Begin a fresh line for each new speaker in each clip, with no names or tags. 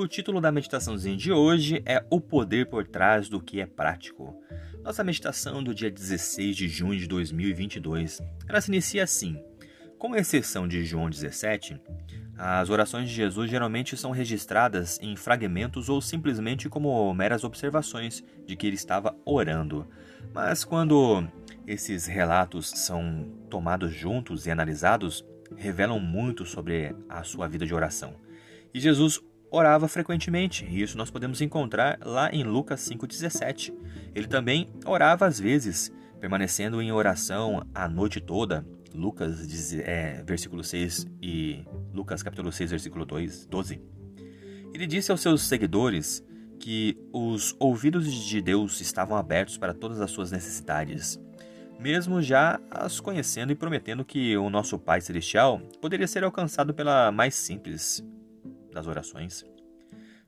O título da meditaçãozinha de hoje é O Poder por Trás do que é Prático. Nossa meditação do dia 16 de junho de 2022, ela se inicia assim. Com exceção de João 17, as orações de Jesus geralmente são registradas em fragmentos ou simplesmente como meras observações de que ele estava orando. Mas quando esses relatos são tomados juntos e analisados, revelam muito sobre a sua vida de oração. E Jesus orava frequentemente, e isso nós podemos encontrar lá em Lucas 5,17. Ele também orava às vezes, permanecendo em oração a noite toda. Lucas é, versículo 6 e Lucas capítulo 6, versículo 2, 12. Ele disse aos seus seguidores que os ouvidos de Deus estavam abertos para todas as suas necessidades, mesmo já as conhecendo e prometendo que o nosso Pai Celestial poderia ser alcançado pela mais simples das orações.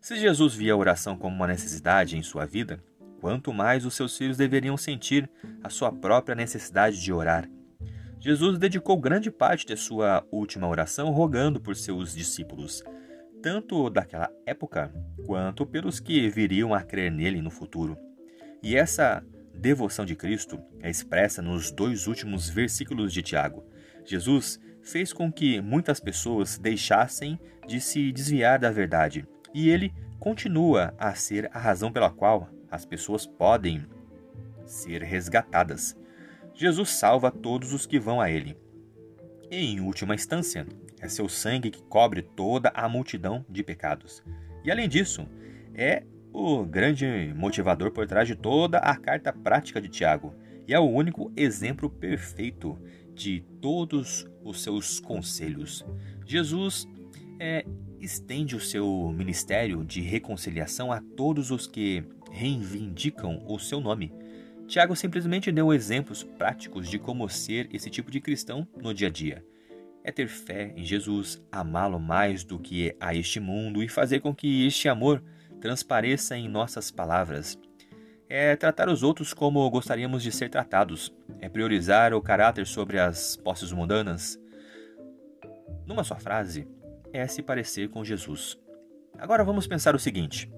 Se Jesus via a oração como uma necessidade em sua vida, quanto mais os seus filhos deveriam sentir a sua própria necessidade de orar. Jesus dedicou grande parte de sua última oração rogando por seus discípulos, tanto daquela época quanto pelos que viriam a crer nele no futuro. E essa devoção de Cristo é expressa nos dois últimos versículos de Tiago. Jesus fez com que muitas pessoas deixassem de se desviar da verdade, e ele continua a ser a razão pela qual as pessoas podem ser resgatadas. Jesus salva todos os que vão a ele. E, em última instância, é seu sangue que cobre toda a multidão de pecados. E além disso, é o grande motivador por trás de toda a carta prática de Tiago, e é o único exemplo perfeito de todos os seus conselhos. Jesus é, estende o seu ministério de reconciliação a todos os que reivindicam o seu nome. Tiago simplesmente deu exemplos práticos de como ser esse tipo de cristão no dia a dia. É ter fé em Jesus, amá-lo mais do que a este mundo e fazer com que este amor transpareça em nossas palavras é tratar os outros como gostaríamos de ser tratados, é priorizar o caráter sobre as posses mundanas. Numa só frase, é se parecer com Jesus. Agora vamos pensar o seguinte: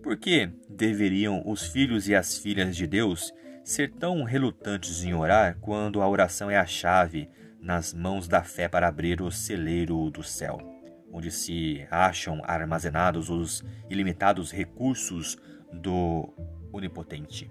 por que deveriam os filhos e as filhas de Deus ser tão relutantes em orar quando a oração é a chave nas mãos da fé para abrir o celeiro do céu, onde se acham armazenados os ilimitados recursos do onipotente.